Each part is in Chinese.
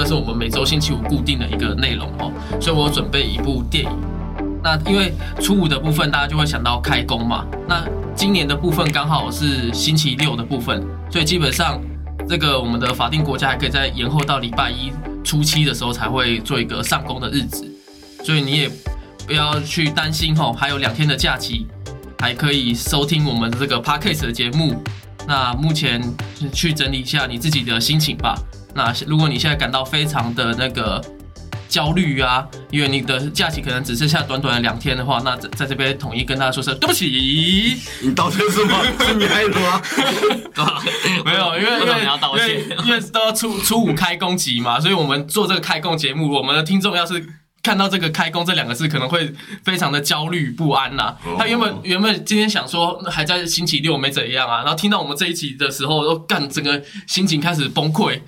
这是我们每周星期五固定的一个内容哦。所以我准备一部电影。那因为初五的部分，大家就会想到开工嘛。那今年的部分刚好是星期六的部分，所以基本上这个我们的法定国家还可以再延后到礼拜一初七的时候才会做一个上工的日子。所以你也不要去担心吼，还有两天的假期，还可以收听我们这个 podcast 的节目。那目前去整理一下你自己的心情吧。那如果你现在感到非常的那个焦虑啊，因为你的假期可能只剩下短短的两天的话，那在在这边统一跟大家说声对不起。你道歉是吗？是你害的吗？没有，因为因为要道歉因为因为都要初初五开工集嘛，所以我们做这个开工节目，我们的听众要是看到这个“开工”这两个字，可能会非常的焦虑不安呐、哦他原本原本今天想说还在星期六没怎样啊，然后听到我们这一集的时候，都干整个心情开始崩溃，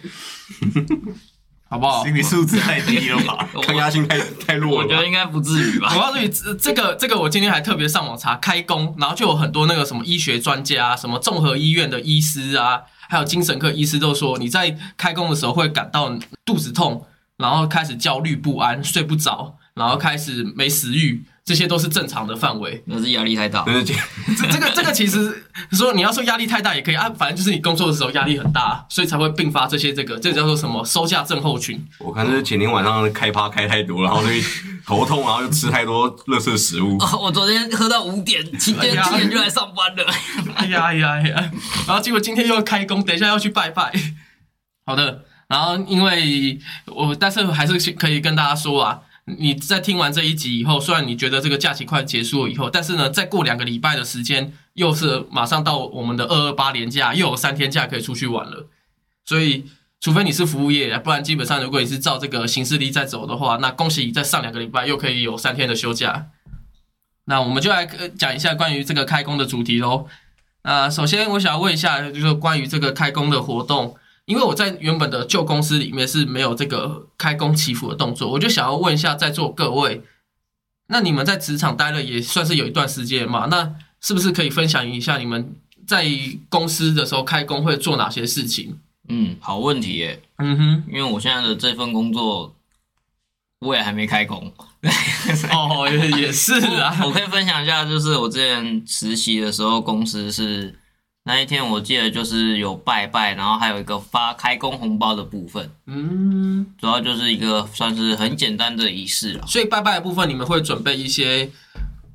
好不好？心理素质太低了吧？抗压性太太弱了我觉得？应该不至于吧我。告诉你，这这个这个，我今天还特别上网查开工，然后就有很多那个什么医学专家、什么综合医院的医师啊，还有精神科医师都说，你在开工的时候会感到肚子痛，然后开始焦虑不安、睡不着，然后开始没食欲，这些都是正常的范围。那是压力太大。对对对这这个这个其实说你要说压力太大也可以啊，反正就是你工作的时候压力很大，所以才会并发这些这个，这叫做什么收假症候群。我看是前天晚上开趴开太多，然后所以头痛，然后又吃太多垃圾食物。哦，我昨天喝到五点，七点哎呀七点就来上班了。哎呀哎呀哎呀！然后结果今天又要开工，等一下要去拜拜。好的，然后因为我，但是还是可以跟大家说啊，你在听完这一集以后，虽然你觉得这个假期快结束了以后，但是呢，再过两个礼拜的时间，又是马上到我们的二二八连假，又有三天假可以出去玩了。所以，除非你是服务业，不然基本上如果你是照这个行事历在走的话，那恭喜你在上两个礼拜又可以有三天的休假。那我们就来讲一下关于这个开工的主题喽。那首先我想要问一下，就是关于这个开工的活动，因为我在原本的旧公司里面是没有这个开工祈福的动作，我就想要问一下在座各位，那你们在职场待了也算是有一段时间嘛，那是不是可以分享一下你们在公司的时候开工会做哪些事情？嗯，好问题耶，嗯哼，因为我现在的这份工作，我也还没开工。哦，也也是啊，我可以分享一下，就是我之前实习的时候，公司是那一天我记得就是有拜拜，然后还有一个发开工红包的部分，嗯，主要就是一个算是很简单的仪式了。所以拜拜的部分你们会准备一些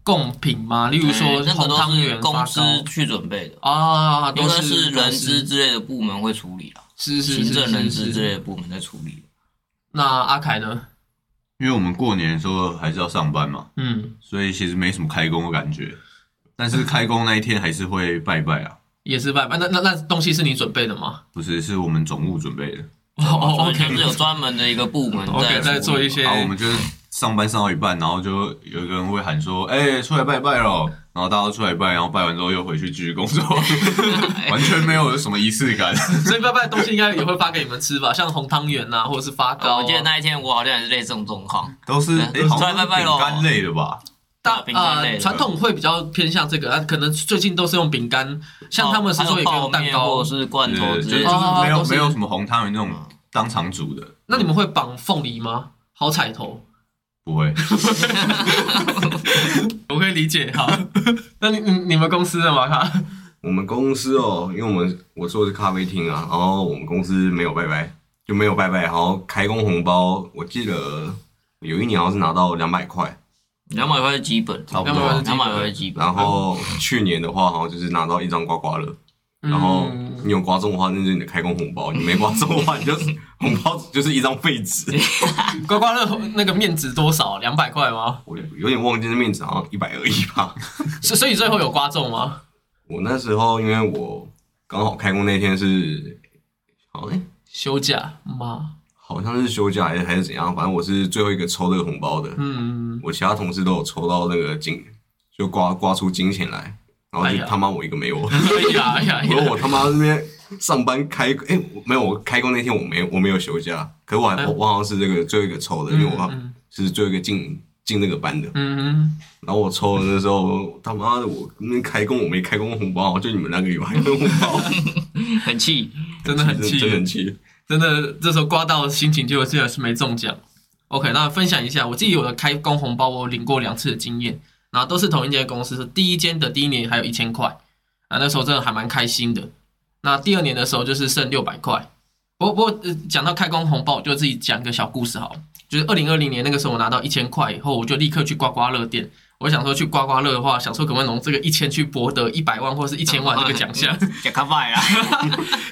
贡品吗？例如说哎那个汤是公圆发糕司去准备的，啊，都应该是人资之类的部门会处理啦，是是是行政人资之类的部门在处理。那阿凯呢？因为我们过年的时候还是要上班嘛，嗯，所以其实没什么开工的感觉。但是开工那一天还是会拜拜啊，也是拜拜。那那那东西是你准备的吗？不是是我们总务准备的。哦所以就 OK 是有专门的一个部门在在做一些然后我们就是上班上到一半，然后就有一个人会喊说：“哎、出来拜拜喽！” 然后大家都出来拜，然后拜完之后又回去继续工作，完全没有什么仪式感。所以拜拜的东西应该也会发给你们吃吧，像红汤圆呐，或者是发糕啊。我记得那一天我好像也是类似这种状况，都是出来拜拜干类的吧？大呃传统会比较偏向这个，啊，可能最近都是用饼干，像他们是说也可以用蛋糕或者。是罐头对，之类的。就就是没有没有什么红汤圆那种当场煮的，那你们会绑凤梨吗？好彩头，不会。我可以理解。好，那你你你们公司的马卡？我们公司哦，因为我们我做的是咖啡厅啊，然后我们公司没有拜拜，就没有拜拜，然后开工红包，我记得有一年好像是拿到两百块，两百块是基本，差不200块是基本多。两百块是基本。然后去年的话，好像就是拿到一张刮刮乐，然后嗯你有刮中的话，那就是你的开工红包；你没刮中的话，你就是红包 就是一张废纸。刮刮乐那个面值多少？两百块吗？我有点忘记那面值好像一百而已吧。所所以最后有刮中吗？我那时候因为我刚好开工那天是，好像、休假吗？好像是休假还是还是怎样，反正我是最后一个抽这个红包的。嗯，我其他同事都有抽到那个金，就刮刮出金钱来，然后就他妈我一个没有。哎呀 哎呀！我说我他妈那边上班开，哎、我没有，我开工那天我没有我没有休假，可是我还、哎我我好像是这个最后一个抽的，因为我嗯是最后一个进进那个班的。嗯，然后我抽的那时候，他妈的我那边开工我没开工红包，就你们那个有开工红包，很气，真的很气，真的很气。真的这时候刮到心情就虽然是没中奖。OK，那分享一下我自己有的开工红包，我领过两次的经验，然后都是同一间公司，是第一间的第一年还有一千块，啊，那时候真的还蛮开心的。那第二年的时候就是剩六百块。不过不过讲到开工红包，我就自己讲一个小故事好了，就是二零二零年那个时候我拿到一千块以后，我就立刻去刮刮乐店。我想说去刮刮乐的话，想说可不可以用这个一千去博得一百万或是一千万这个奖项。假卡拜啦，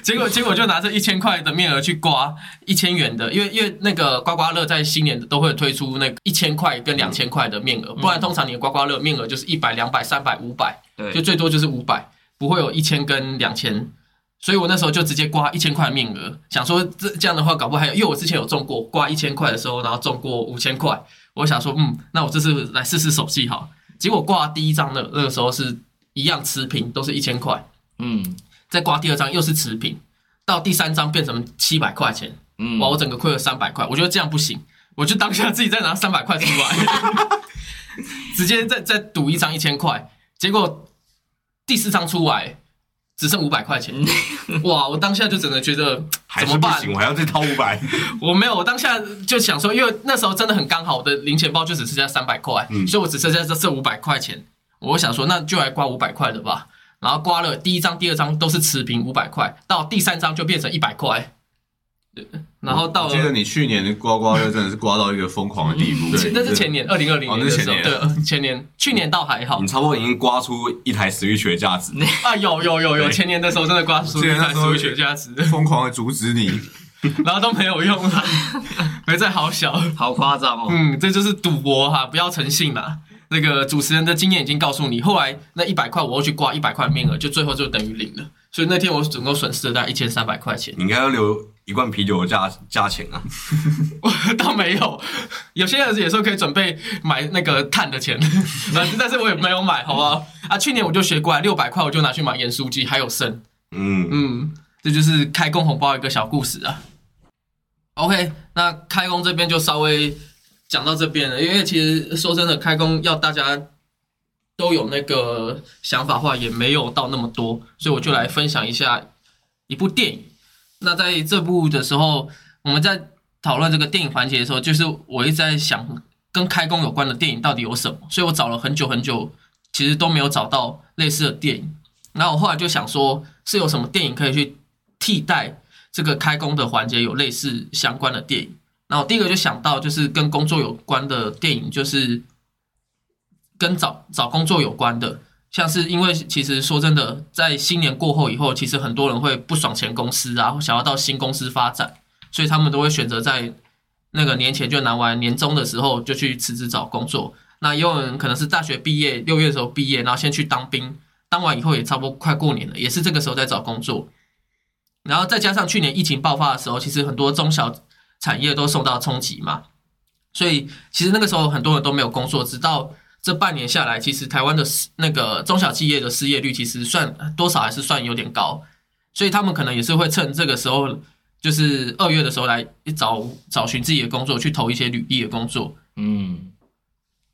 结果结果就拿这一千块的面额去刮一千元的，因为因为那个刮刮乐在新年都会推出那个一千块跟两千块的面额，不然通常你的刮刮乐面额就是一百、两百、三百、五百，就，最多就是五百，不会有一千跟两千。所以我那时候就直接刮一千块的面额，想说这这样的话搞不好还有，因为我之前有中过刮一千块的时候，然后中过五千块，我想说嗯，那我这次来试试手气好。结果挂第一张的那个时候是一样持平，都是一千块。嗯再挂第二张又是持平，到第三张变成七百块钱，嗯，哇！我整个亏了三百块，我觉得这样不行，我就当下自己再拿三百块出来，直接再再赌一张一千块，结果第四张出来只剩五百块钱，哇！我当下就整个觉得 还怎么办？我还要再掏五百。我没有，我当下就想说，因为那时候真的很刚好，我的零钱包就只剩下三百块，嗯所以我只剩下这这五百块钱。我想说，那就来刮五百块的吧。然后刮了第一张、第二张都是持平五百块，到第三张就变成一百块。对然后到了记得你去年的刮刮乐真的是刮到一个疯狂的地步，前那是前年二零二零哦年的时候，对，呃前年去年倒还好你差不多已经刮出一台 Switch 的价值。啊，有有有有，前年的时候真的刮出一台记得那时候 Switch 的价值，疯狂的阻止你。然后都没有用了，没在好小。好夸张哦。嗯，这就是赌博哈，不要诚信啦。那个主持人的经验已经告诉你，后来那一百块我又去刮一百块面额，就最后就等于零了。所以那天我总共损失了大概一千三百块钱，你应该要留一罐啤酒的价价钱啊！我 倒没有。有些人也说可以准备买那个碳的钱，但是但是我也没有买，好不好？啊，去年我就学过来，六百块我就拿去买盐酥鸡，还有剩。嗯，嗯，这就是开工红包一个小故事啊。OK，那开工这边就稍微讲到这边了，因为其实说真的，开工要大家都有那个想法话，也没有到那么多，所以我就来分享一下一部电影。那在这部的时候，我们在讨论这个电影环节的时候，就是我一直在想跟开工有关的电影到底有什么，所以我找了很久很久，其实都没有找到类似的电影。然后我后来就想说，是有什么电影可以去替代这个开工的环节有类似相关的电影？然后我第一个就想到就是跟工作有关的电影，就是跟找找工作有关的，像是因为其实说真的，在新年过后以后，其实很多人会不爽前公司啊，想要到新公司发展，所以他们都会选择在那个年前就拿完年终的时候就去辞职找工作。那也有人可能是大学毕业六月的时候毕业，然后先去当兵，当完以后也差不多快过年了，也是这个时候在找工作。然后再加上去年疫情爆发的时候，其实很多中小产业都受到冲击嘛，所以其实那个时候很多人都没有工作。直到这半年下来，其实台湾的失那个中小企业的失业率其实算多少还是算有点高，所以他们可能也是会趁这个时候，就是二月的时候来找找寻自己的工作，去投一些履历的工作。嗯，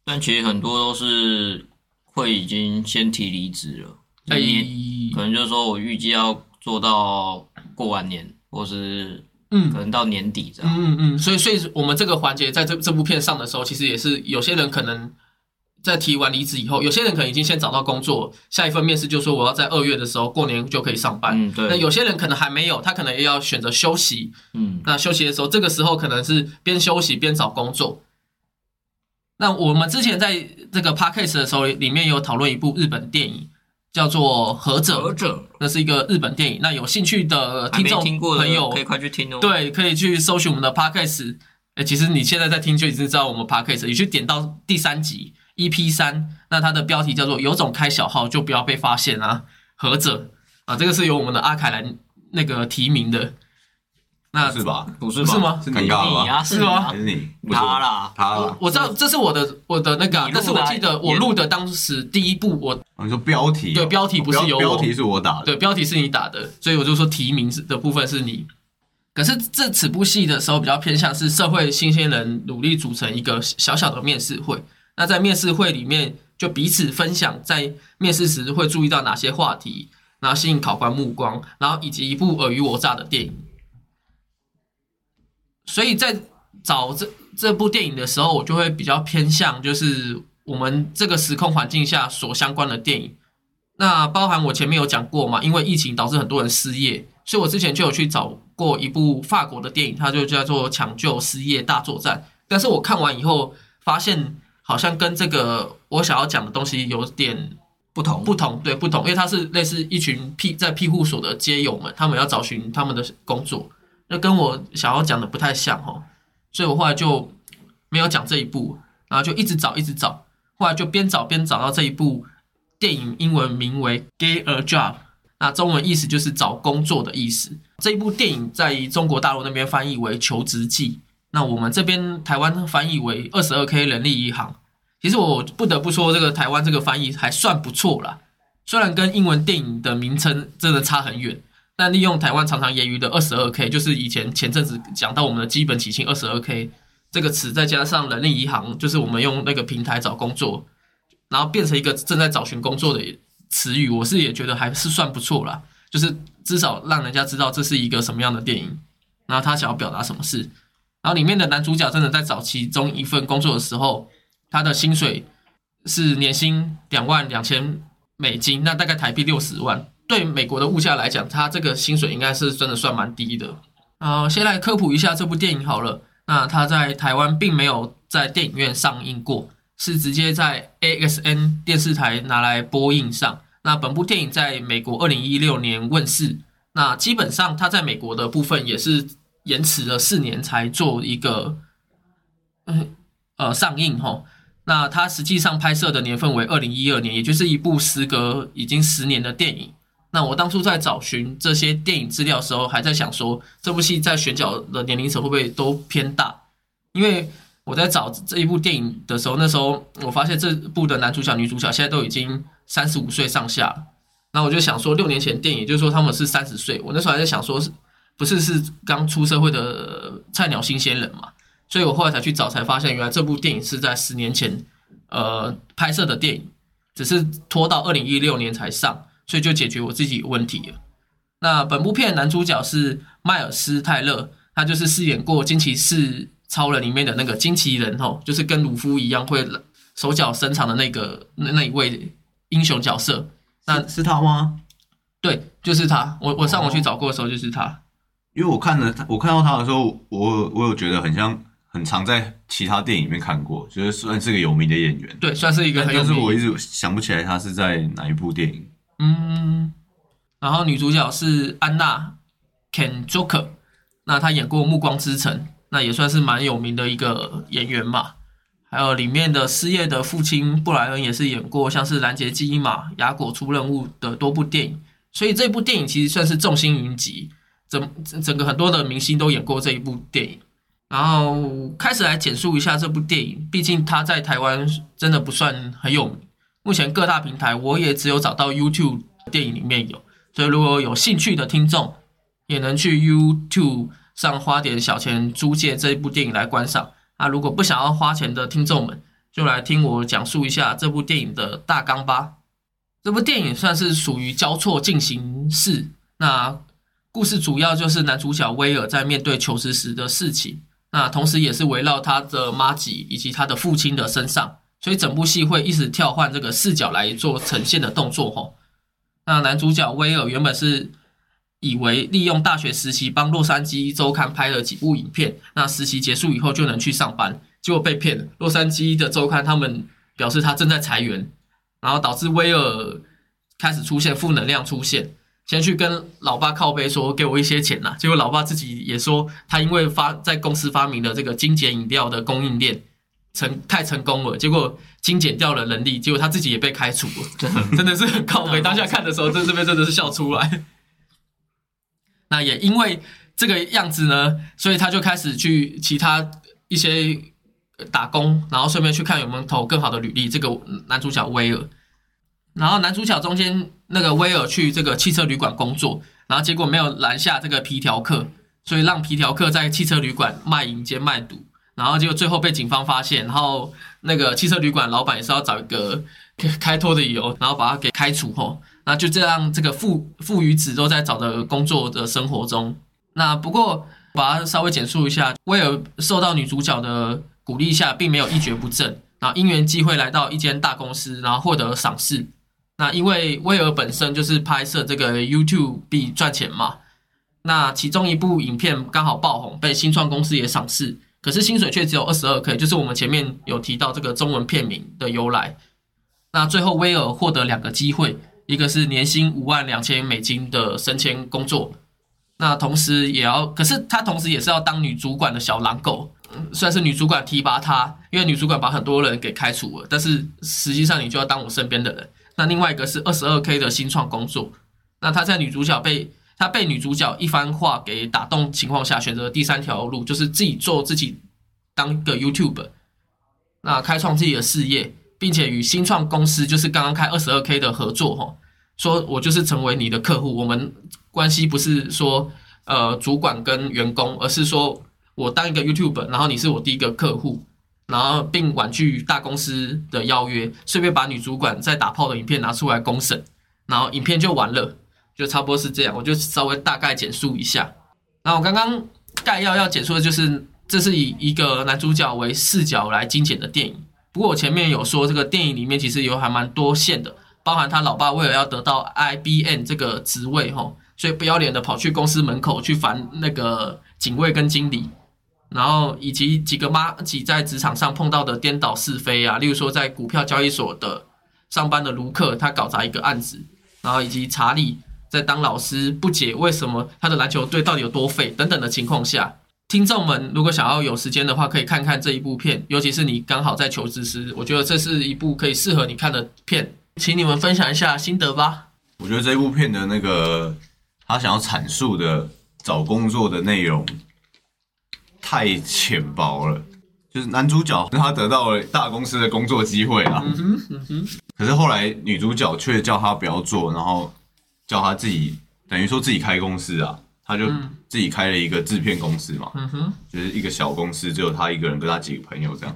但其实很多都是会已经先提离职了，可能就是说我预计要做到过完年，或是嗯可能到年底这样。嗯嗯，所以所以我们这个环节在这这部片上的时候，其实也是有些人可能在提完离职以后，有些人可能已经先找到工作，下一份面试就说我要在二月的时候过年就可以上班。嗯，对，那有些人可能还没有，他可能也要选择休息。嗯那休息的时候，这个时候可能是边休息边找工作。那我们之前在这个 podcast 的时候，里面有讨论一部日本电影，叫做《合者》，合者那是一个日本电影。那有兴趣的听众朋友可以快去听哦。，对，可以去搜寻我们的 podcast。哎，其实你现在在听就已经知道我们 podcast，你去点到第三集 EP 三，那它的标题叫做“有种开小号就不要被发现啊”，合者啊，这个是由我们的阿凯来那个提名的。那是吧？不是吧？是吗？是你尴尬了吧你啊，是吗是你？他啦，他啦我知道这是我的我的那个但是我记得我录的当时第一部我哦你说标题哦？对标题不是由我标标题是我打的。对，标题是你打的，所以我就说提名是的部分是你。可是这此部戏的时候比较偏向是社会新鲜人努力组成一个小小的面试会。那在面试会里面，就彼此分享在面试时会注意到哪些话题，然后吸引考官目光，然后以及一部尔虞我诈的电影。所以在找这这部电影的时候，我就会比较偏向就是我们这个时空环境下所相关的电影。那包含我前面有讲过嘛，因为疫情导致很多人失业，所以我之前就有去找过一部法国的电影，它就叫做《抢救失业大作战》。但是我看完以后发现，好像跟这个我想要讲的东西有点不同。不同，对不同，因为它是类似一群庇在庇护所的街友们，他们要找寻他们的工作，那跟我想要讲的不太像哦，所以我后来就没有讲这一部，然后就一直找一直找，后来就边找边找到这一部电影，英文名为《Get a Job》，那中文意思就是找工作的意思。这一部电影在中国大陆那边翻译为《求职记》，那我们这边台湾翻译为《二十二 K 人力银行》。其实我不得不说，这个台湾这个翻译还算不错啦。虽然跟英文电影的名称真的差很远，但利用台湾常常言语的二十二 K，就是以前前阵子讲到我们的基本起薪二十二 K 这个词，再加上人力银行，就是我们用那个平台找工作，然后变成一个正在找寻工作的词语，我是也觉得还是算不错啦。就是至少让人家知道这是一个什么样的电影，然后他想要表达什么事。然后里面的男主角真的在找其中一份工作的时候。他的薪水是年薪两万两千美金，那大概台币六十万。对美国的物价来讲，他这个薪水应该是真的算蛮低的。呃，先来科普一下这部电影好了。那他在台湾并没有在电影院上映过，是直接在 AXN 电视台拿来播映上。那本部电影在美国二零一六年问世，那基本上他在美国的部分也是延迟了四年才做一个，嗯呃上映吼。那它实际上拍摄的年份为二零一二年，也就是一部时隔已经十年的电影。那我当初在找寻这些电影资料的时候，还在想说，这部戏在选角的年龄层会不会都偏大？因为我在找这一部电影的时候，那时候我发现这部的男主角、女主角现在都已经三十五岁上下。那我就想说，六年前电影就是说他们是三十岁，我那时候还在想说，是不是是刚出社会的菜鸟新鲜人嘛？所以我后来才去找，才发现原来这部电影是在十年前，呃拍摄的电影，只是拖到二零一六年才上，所以就解决我自己问题了。那本部片男主角是迈尔斯泰勒，他就是饰演过《惊奇四超人》里面的那个惊奇人吼，就是跟鲁夫一样会手脚伸长的那个那那一位英雄角色。那是他吗？对，就是他。我我上网去找过的时候就是他。因为我看了他，我看到他的时候，我我有觉得很像。很常在其他电影里面看过，觉得算是个有名的演员。对，算是一个很有名。但是我一直想不起来他是在哪一部电影。嗯，然后女主角是安娜 Ken Joker，那她演过《暮光之城》，那也算是蛮有名的一个演员嘛。还有里面的失业的父亲布莱恩也是演过像是《拦截基因》嘛，《雅果出任务》的多部电影，所以这部电影其实算是众星云集，整整个很多的明星都演过这一部电影。然后开始来简述一下这部电影，毕竟它在台湾真的不算很有名。目前各大平台我也只有找到 YouTube 电影里面有，所以如果有兴趣的听众，也能去 YouTube 上花点小钱租借这一部电影来观赏。啊，如果不想要花钱的听众们，就来听我讲述一下这部电影的大纲吧。这部电影算是属于交错进行式，那故事主要就是男主角威尔在面对求职时的事情。那同时也是围绕他的妈吉以及他的父亲的身上，所以整部戏会一直跳换这个视角来做呈现的动作吼。那男主角威尔原本是以为利用大学实习帮洛杉矶周刊拍了几部影片，那实习结束以后就能去上班，结果被骗了。洛杉矶的周刊他们表示他正在裁员，然后导致威尔开始出现负能量出现。先去跟老爸靠背说给我一些钱呐，结果老爸自己也说他因为发在公司发明的这个精简饮料的供应链成太成功了，结果精简掉了人力，结果他自己也被开除了，真的是很靠背。当下看的时候，这这边真的是笑出来。那也因为这个样子呢，所以他就开始去其他一些打工，然后顺便去看有没有投更好的履历。这个男主角威尔。然后男主角中间那个威尔去这个汽车旅馆工作，然后结果没有拦下这个皮条客，所以让皮条客在汽车旅馆卖淫兼卖毒，然后结果最后被警方发现，然后那个汽车旅馆老板也是要找一个开脱的理由，然后把他给开除后，那就这样这个父父与子都在找的工作的生活中。那不过把它稍微简述一下。威尔受到女主角的鼓励下，并没有一蹶不振，然后因缘际会来到一间大公司，然后获得赏识。那因为威尔本身就是拍摄这个 YouTube 必赚钱嘛，那其中一部影片刚好爆红，被新创公司也赏识，可是薪水却只有二十二 K，就是我们前面有提到这个中文片名的由来。那最后威尔获得两个机会，一个是年薪五万两千美金的升迁工作，那同时也要，可是他同时也是要当女主管的小狼狗。嗯虽然是女主管提拔他，因为女主管把很多人给开除了，但是实际上你就要当我身边的人。那另外一个是二十二 K 的新创工作，那他在女主角被他被女主角一番话给打动情况下，选择第三条路，就是自己做自己当一个 YouTube，那开创自己的事业，并且与新创公司就是刚刚开二十二 K 的合作哈，说我就是成为你的客户，我们关系不是说呃主管跟员工，而是说我当一个 YouTube，然后你是我第一个客户，然后并婉拒大公司的邀约，顺便把女主管在打炮的影片拿出来公审，然后影片就完了，就差不多是这样，我就稍微大概简述一下。那我刚刚概要要简述的就是，这是以一个男主角为视角来精简的电影。不过我前面有说，这个电影里面其实有还蛮多线的，包含他老爸为了要得到 IBM 这个职位吼，所以不要脸的跑去公司门口去烦那个警卫跟经理，然后以及几个妈几在职场上碰到的颠倒是非啊，例如说在股票交易所的上班的卢克，他搞砸一个案子，然后以及查理在当老师不解为什么他的篮球队到底有多废等等的情况下，听众们如果想要有时间的话，可以看看这一部片，尤其是你刚好在求职时，我觉得这是一部可以适合你看的片，请你们分享一下心得吧。我觉得这部片的那个他想要阐述的找工作的内容太浅薄了。就是男主角让他得到了大公司的工作机会啊，嗯哼，嗯哼，可是后来女主角却叫他不要做，然后叫他自己等于说自己开公司啊，他就嗯自己开了一个制片公司嘛，嗯哼，就是一个小公司，只有他一个人跟他几个朋友这样。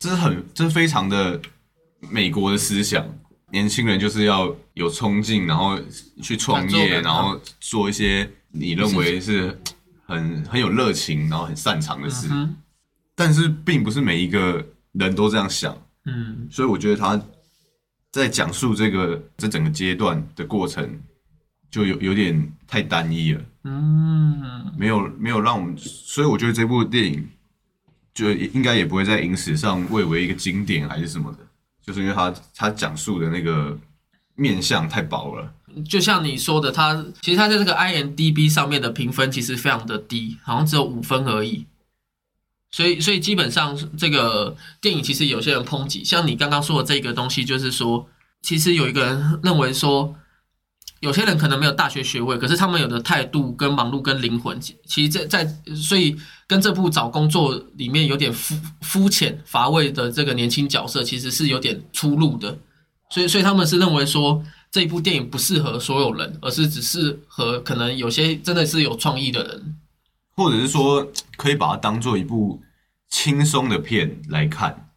这是很，这是非常的美国的思想。年轻人就是要有冲劲，然后去创业，然后做一些你认为是很很有热情，然后很擅长的事。嗯，但是并不是每一个人都这样想，嗯所以我觉得他在讲述这个这整个阶段的过程，就有有点太单一了。嗯，没有没有让我们，所以我觉得这部电影就应该也不会在影史上位为一个经典还是什么的，就是因为他他讲述的那个面相太薄了。就像你说的，他其实他在这个 IMDB 上面的评分其实非常的低，好像只有五分而已。所以，所以基本上这个电影其实有些人抨击，像你刚刚说的这个东西，就是说，其实有一个人认为说，有些人可能没有大学学位，可是他们有的态度跟忙碌跟灵魂，其其实在在所以跟这部找工作里面有点肤肤浅乏味的这个年轻角色，其实是有点出入的。所以，所以他们是认为说这一部电影不适合所有人，而是只适合可能有些真的是有创意的人。或者是说，可以把它当做一部轻松的片来看。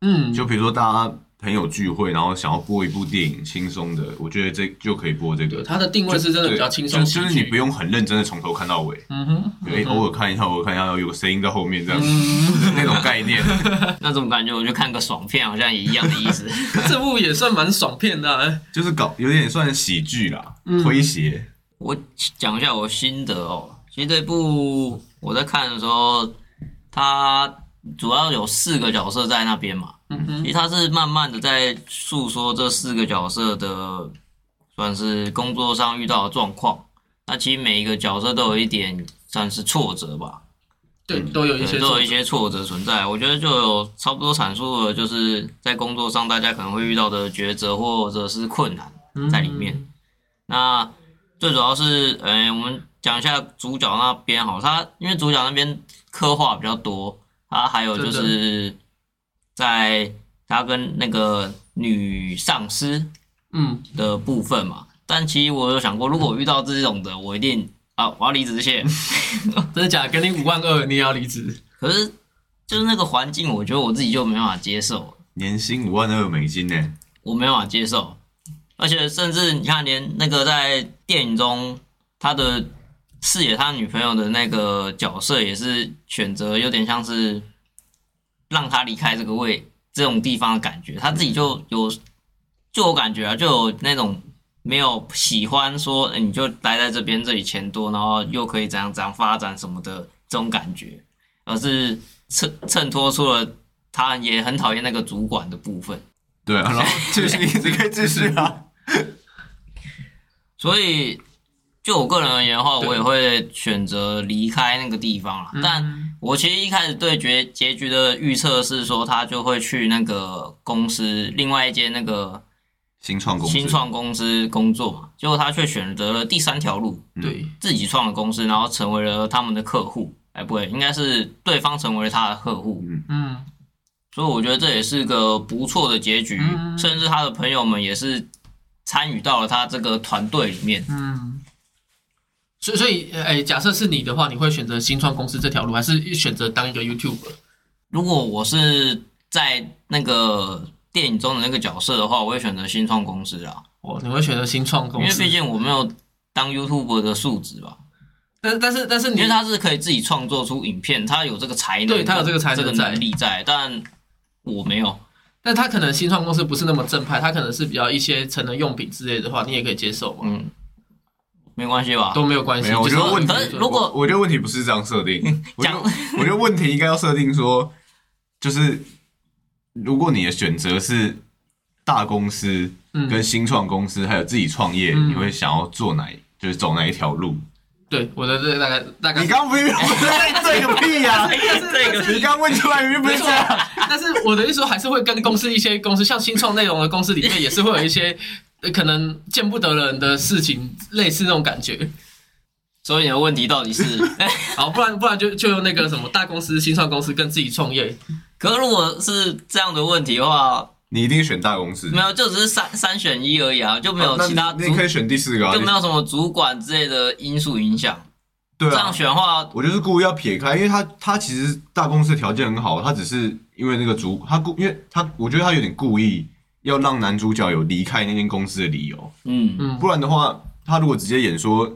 嗯，就比如说，大家朋友聚会，然后想要播一部电影，轻松的，我觉得这就可以播这个。它的定位是真的比较轻松就是你不用很认真的从头看到尾，嗯哼，对，偶尔看一下，偶尔看一下，有个声音在后面这样，嗯那种概念。那种感觉，我就看个爽片，好像也一样的意思。这部也算蛮爽片的、啊。就是搞有点算喜剧啦，嗯诙谐。我讲一下我心得哦。其实这部我在看的时候，它主要有四个角色在那边嘛。嗯哼，其实他是慢慢的在诉说这四个角色的，算是工作上遇到的状况。那其实每一个角色都有一点算是挫折吧，对，都有一些都有一些挫折存在。我觉得就有差不多阐述了，就是在工作上大家可能会遇到的抉择或者是困难。在里面。那最主要是，呃，我们讲一下主角那边好，他因为主角那边刻画比较多，他还有就是在他跟那个女上司嗯，的部分嘛。但其实我有想过，如果我遇到这种的，我一定啊，我要离职线。真的假的？给你五万二，你也要离职？可是就是那个环境，我觉得我自己就没办法接受，年薪五万二美金呢，我没办法接受。而且甚至你看，连那个在电影中他的饰演他女朋友的那个角色，也是选择有点像是让他离开这个位这种地方的感觉，他自己就有就有感觉啊，就有那种没有喜欢说、诶你就待在这边，这里钱多，然后又可以怎样怎样发展什么的这种感觉，而是衬衬托出了他也很讨厌那个主管的部分。对啊，然后继续，你可以继续啊。所以，就我个人而言的话，我也会选择离开那个地方啦。但嗯我其实一开始对结结局的预测是说，他就会去那个公司另外一间那个新创公司，新创公司工作嘛，结果他却选择了第三条路，对，自己创了公司，然后成为了他们的客户。哎，不对，应该是对方成为了他的客户。嗯所以我觉得这也是个不错的结局，嗯甚至他的朋友们也是参与到了他这个团队里面。嗯。所以，所以，哎，假设是你的话，你会选择新创公司这条路，还是选择当一个 YouTuber？如果我是在那个电影中的那个角色的话，我会选择新创公司啊，哦，你会选择新创公司因为？毕竟我没有当 YouTube 的素质吧，但但是但是你因为他是可以自己创作出影片，他有这个才能，对他有这个才能这个在能力在，但我没有。但他可能新创公司不是那么正派，他可能是比较一些成人用品之类的话，你也可以接受嘛，嗯，没关系吧？都没有关系。没有，我就是觉得问题，如果我觉得问题不是这样设定，我觉得讲我觉得问题应该要设定说，就是如果你的选择是大公司嗯跟新创公司，还有自己创业，嗯你会想要做哪，就是走哪一条路？对我的这个大概大概你刚不是不是这个屁呀、这个你刚问出来明明不是这样。但是我的意思说，还是会跟公司一些公司，像新创内容的公司里面，也是会有一些呃可能见不得人的事情，类似那种感觉。所以你的问题到底是？好，不然不然就就用那个什么大公司、新创公司跟自己创业。可是如果是这样的问题的话，你一定选大公司，没有，就只是三三选一而已啊，就没有其他主你你可以选第四个啊，就没有什么主管之类的因素影响。对啊这样。选的话，我就是故意要撇开，因为他他其实大公司的条件很好，他只是因为那个主他故，因为他我觉得他有点故意要让男主角有离开那间公司的理由，嗯，嗯，不然的话，他如果直接演说，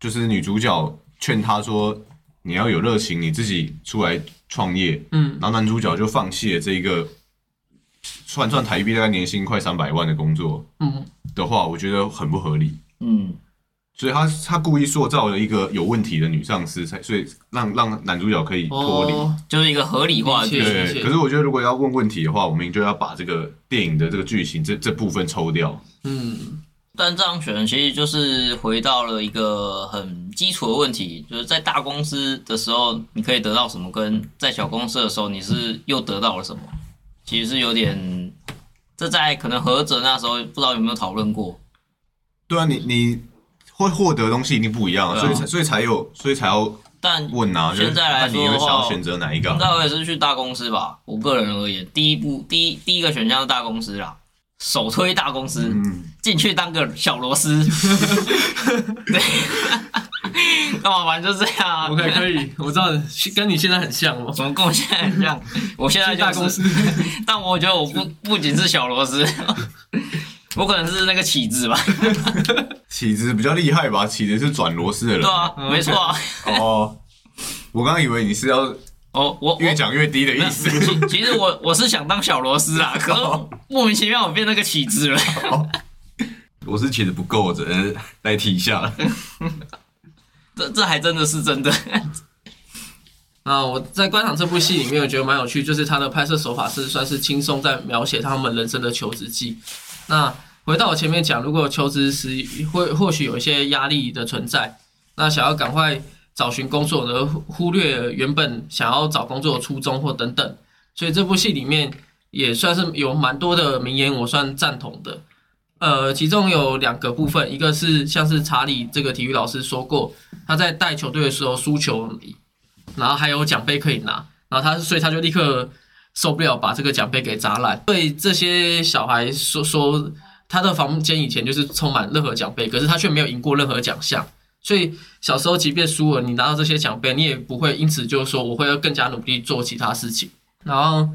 就是女主角劝他说你要有热情，你自己出来创业，嗯。然后男主角就放弃了这一个算算台币大概年薪快三百万的工作嗯，的话，我觉得很不合理。嗯，所以他他故意塑造了一个有问题的女上司，才所以让让男主角可以脱离。哦，就是一个合理化的理解剧情。对，可是我觉得如果要问问题的话，我们就要把这个电影的这个剧情这这部分抽掉。嗯但这样选其实就是回到了一个很基础的问题，就是在大公司的时候你可以得到什么，跟在小公司的时候你是又得到了什么，其实是有点，这在可能何者那时候不知道有没有讨论过。对啊，你你会获得的东西一定不一样所以才所以才有所以才要但问啊。就是现在来说你会说的话想要选择哪一个啊？应该我也是去大公司吧。我个人而言，第一步第一第一个选项是大公司啦，首推大公司，嗯，进去当个小螺丝。对，干嘛玩就这样啊 OK 可以，我知道跟你现在很像哦。怎么跟我现在很像？我现在就是大公司，但我觉得我不不仅是小螺丝，我可能是那个起子吧。起子比较厉害吧？起子是转螺丝的人。对啊，没错啊。哦，我刚刚以为你是要哦我越讲越低的意思。其其实我 我是想当小螺丝啊，可是莫名其妙我变那个起子了。我是其实不够，只能代替一下了。这这还真的是真的。那我在观赏这部戏里面，我觉得蛮有趣，就是他的拍摄手法是算是轻松在描写他们人生的求职记。那回到我前面讲，如果求职时会或许有一些压力的存在，那想要赶快找寻工作而忽略原本想要找工作的初衷或等等，所以这部戏里面也算是有蛮多的名言，我算赞同的。呃，其中有两个部分，一个是像是查理这个体育老师说过，他在带球队的时候输球，然后还有奖杯可以拿，然后他所以他就立刻受不了，把这个奖杯给砸烂。对这些小孩说说，他的房间以前就是充满任何奖杯，可是他却没有赢过任何奖项。所以小时候即便输了，你拿到这些奖杯，你也不会因此就说我会要更加努力做其他事情。然后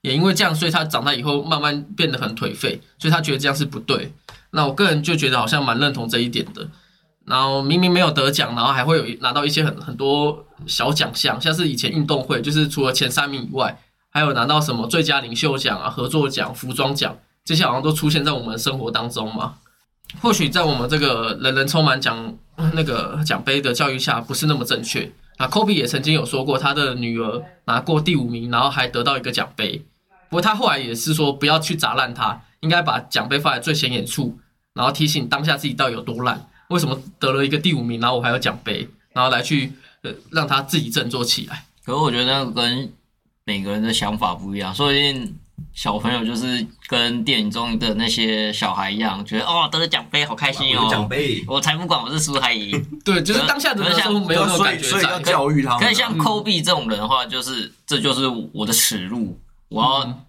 也因为这样，所以他长大以后慢慢变得很颓废，所以他觉得这样是不对。那我个人就觉得好像蛮认同这一点的。然后明明没有得奖，然后还会有拿到一些很很多小奖项，像是以前运动会，就是除了前三名以外，还有拿到什么最佳领袖奖啊、合作奖、服装奖，这些好像都出现在我们生活当中嘛。或许在我们这个人人充满奖那个奖杯的教育下，不是那么正确。啊，Kobe 也曾经有说过，他的女儿拿过第五名，然后还得到一个奖杯。不过他后来也是说，不要去砸烂它，应该把奖杯放在最显眼处，然后提醒当下自己到底有多烂，为什么得了一个第五名，然后我还有奖杯，然后来去呃让他自己振作起来。可是我觉得那个跟每个人的想法不一样，说不定小朋友就是跟电影中的那些小孩一样，觉得哦得了奖杯好开心哦奖哦，杯，我才不管我是输还赢。对，就是当下的时候没有那种感觉所以要。教育他们啊。可是像 Kobe 这种人的话，就是这就是我的耻辱，我要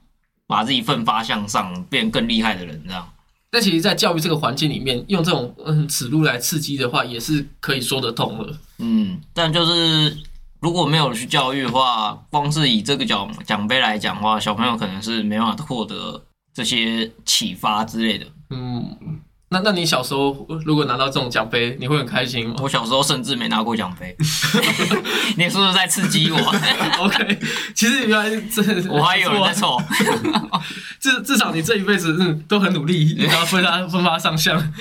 把自己奋发向上，变更厉害的人，这样。但其实，在教育这个环境里面，用这种嗯此路来刺激的话，也是可以说得通的。嗯，但就是如果没有去教育的话，光是以这个奖奖杯来讲的话，小朋友可能是没办法获得这些启发之类的。嗯，那那你小时候如果拿到这种奖杯，你会很开心吗我小时候甚至没拿过奖杯，你是不是在刺激我？？OK，其实原来这我还有人在错，凑。至至少你这一辈子嗯都很努力，然后分发分发上相。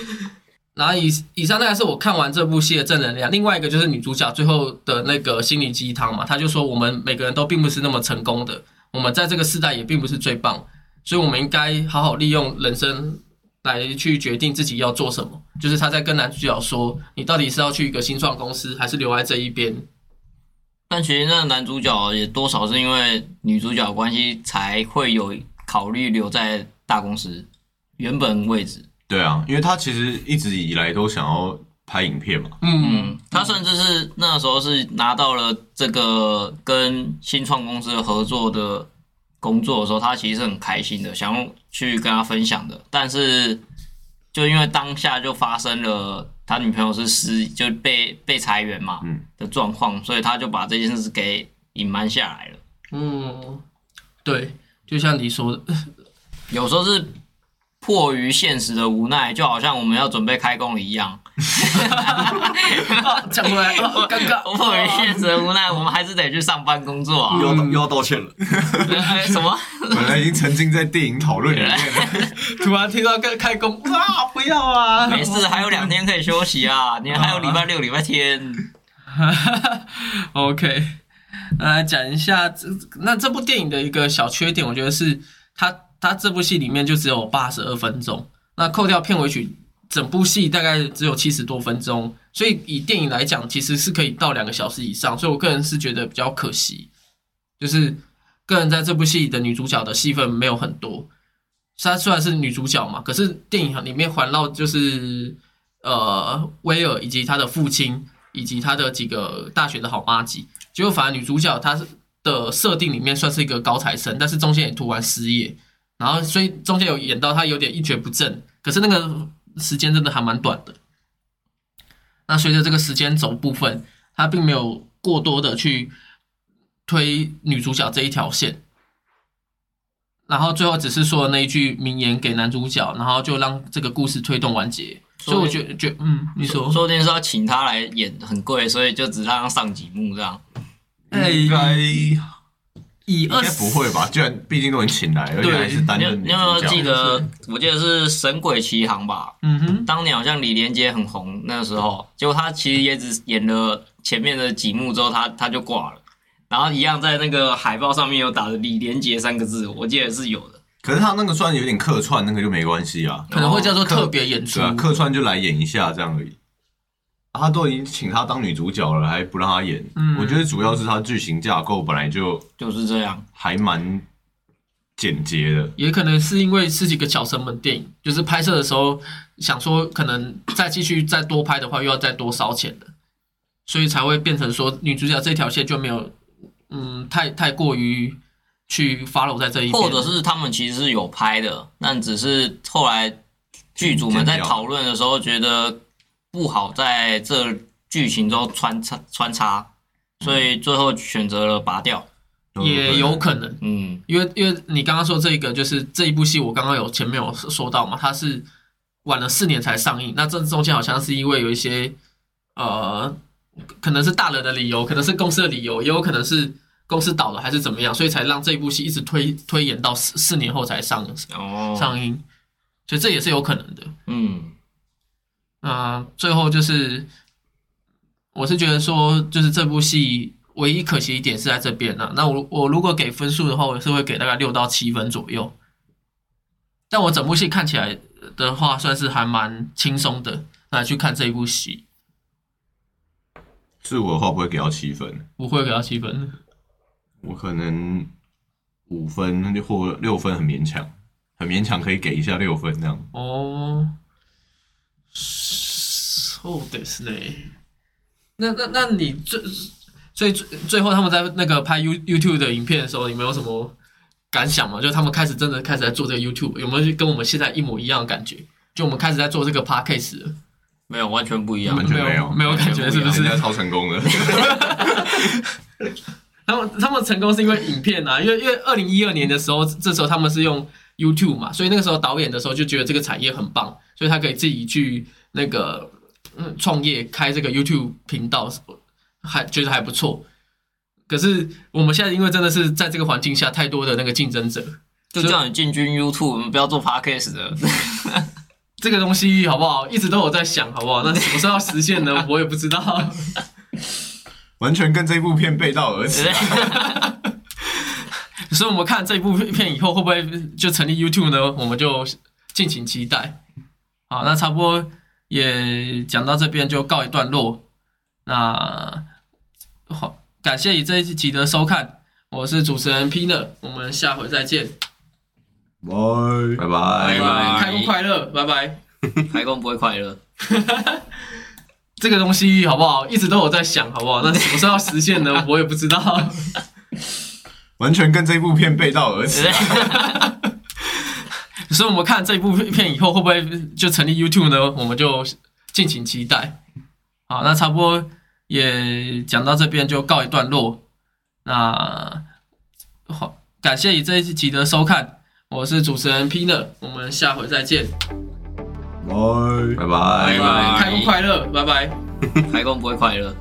然后以以上大概是我看完这部戏的正能量，另外一个就是女主角最后的那个心灵鸡汤嘛，她就说我们每个人都并不是那么成功的，我们在这个时代也并不是最棒，所以我们应该好好利用人生来去决定自己要做什么。就是她在跟男主角说，你到底是要去一个新创公司，还是留在这一边？但其实那男主角也多少是因为女主角关系，才会有考虑留在大公司原本位置。对啊，因为他其实一直以来都想要拍影片嘛。嗯嗯，他甚至是那时候是拿到了这个跟新创公司的合作的工作的时候，他其实是很开心的，想要去跟他分享的。但是就因为当下就发生了他女朋友是失就被被裁员嘛嗯的状况，所以他就把这件事给隐瞒下来了。嗯，对，就像你说的，有时候是迫于现实的无奈，就好像我们要准备开工了一样。啊 讲回来，啊尴尬，迫于现实的无奈，我们还是得去上班工作啊。又要道又要道歉了。哎什么？本来已经沉浸在电影讨论里面了，突然听到开开工啊，不要啊！没事，还有两天可以休息啊，你还有礼拜六、礼拜天。OK，来讲一下这那这部电影的一个小缺点，我觉得是它它这部戏里面就只有八十二分钟，那扣掉片尾曲，整部戏大概只有七十多分钟，所以以电影来讲，其实是可以到两个小时以上，所以我个人是觉得比较可惜，就是个人在这部戏的女主角的戏份没有很多。她虽然是女主角嘛，可是电影里面环绕就是呃威尔以及他的父亲，以及他的几个大学的好妈吉。结果反而女主角她的设定里面算是一个高材生，但是中间也突然失业，然后所以中间有演到他有点一蹶不振，可是那个时间真的还蛮短的。那随着这个时间轴部分，他并没有过多的去推女主角这一条线，然后最后只是说了那一句名言给男主角，然后就让这个故事推动完结。所以我觉得，觉嗯，你说，说不定是要请他来演，很贵，所以就只让他上几幕这样。应该以二十不会吧？居然毕竟都已经请来，而且还是担你有任女你有没有角记得？我记得是《神鬼奇航》吧？嗯哼，当年好像李连杰很红，那个时候，结果他其实也只演了前面的几幕之后，他他就挂了。然后一样在那个海报上面有打着李连杰三个字，我记得是有的。可是他那个算有点客串，那个就没关系啊。可能会叫做特别演出对。啊，客串就来演一下这样而已。啊他都已经请她当女主角了，还不让她演，嗯。我觉得主要是她剧情架构本来就就是这样。还蛮简洁的。也可能是因为是一个小成本电影，就是拍摄的时候想说可能再继续再多拍的话，又要再多烧钱的，所以才会变成说女主角这条线就没有，嗯，太太过于去 follow 在这一边，或者是他们其实是有拍的，但只是后来剧组们在讨论的时候觉得不好在这剧情中穿插穿插，所以最后选择了拔掉。也有可能，嗯，因为因为你刚刚说这个就是这一部戏，我刚刚有前面有说到嘛，它是晚了四年才上映，那这中间好像是因为有一些呃，可能是大人的理由，可能是公司的理由，也有可能是公司倒了还是怎么样，所以才让这部戏一直推推延到四四年后才上哦，上映，所以这也是有可能的。嗯，那、最后就是，我是觉得说，就是这部戏唯一可惜一点是在这边呢、那我我如果给分数的话，我是会给大概六到七分左右。但我整部戏看起来的话，算是还蛮轻松的，来去看这一部戏，是我的话不会给到七分，不会给到七分。我可能五分或六分很勉强，很勉强可以给一下六分这样。哦，そうですね。那那那你最所以最最后他们在那个拍 You YouTube 的影片的时候，你们有什么感想吗？就是他们开始真的开始在做这个 YouTube，有没有跟我们现在一模一样的感觉？就我们开始在做这个 Podcast 了，没有，完全不一样完。全没有没有感觉是不是人家超成功的，他们他们成功是因为影片啊，因为因为二零一二年的时候，这时候他们是用 YouTube 嘛，所以那个时候导演的时候就觉得这个产业很棒，所以他可以自己去那个嗯创业开这个 YouTube 频道，还觉得还不错。可是我们现在因为真的是在这个环境下，太多的那个竞争者，就叫你进军 YouTube，我们不要做 Podcast 的。这个东西好不好？一直都有在想，好不好？那什么时候要实现呢？我也不知道。完全跟这部片背道而驰。所以我们看这部片以后会不会就成立 YouTube 呢？我们就敬请期待。好，那差不多也讲到这边就告一段落。那好，感谢你这一集的收看，我是主持人 Pina，我们下回再见，拜。拜拜拜拜开工快乐，拜拜。开工不会快乐。这个东西好不好？一直都有在想，好不好？那什么时候要实现呢？我也不知道。完全跟这部片背道而驰。所以我们看这部片以后会不会就成立 YouTube 呢？我们就敬请期待。好，那差不多也讲到这边就告一段落。那好，感谢你这一集的收看，我是主持人 Pina，我们下回再见，拜。拜拜拜拜开工快乐，拜拜。开工不会快乐。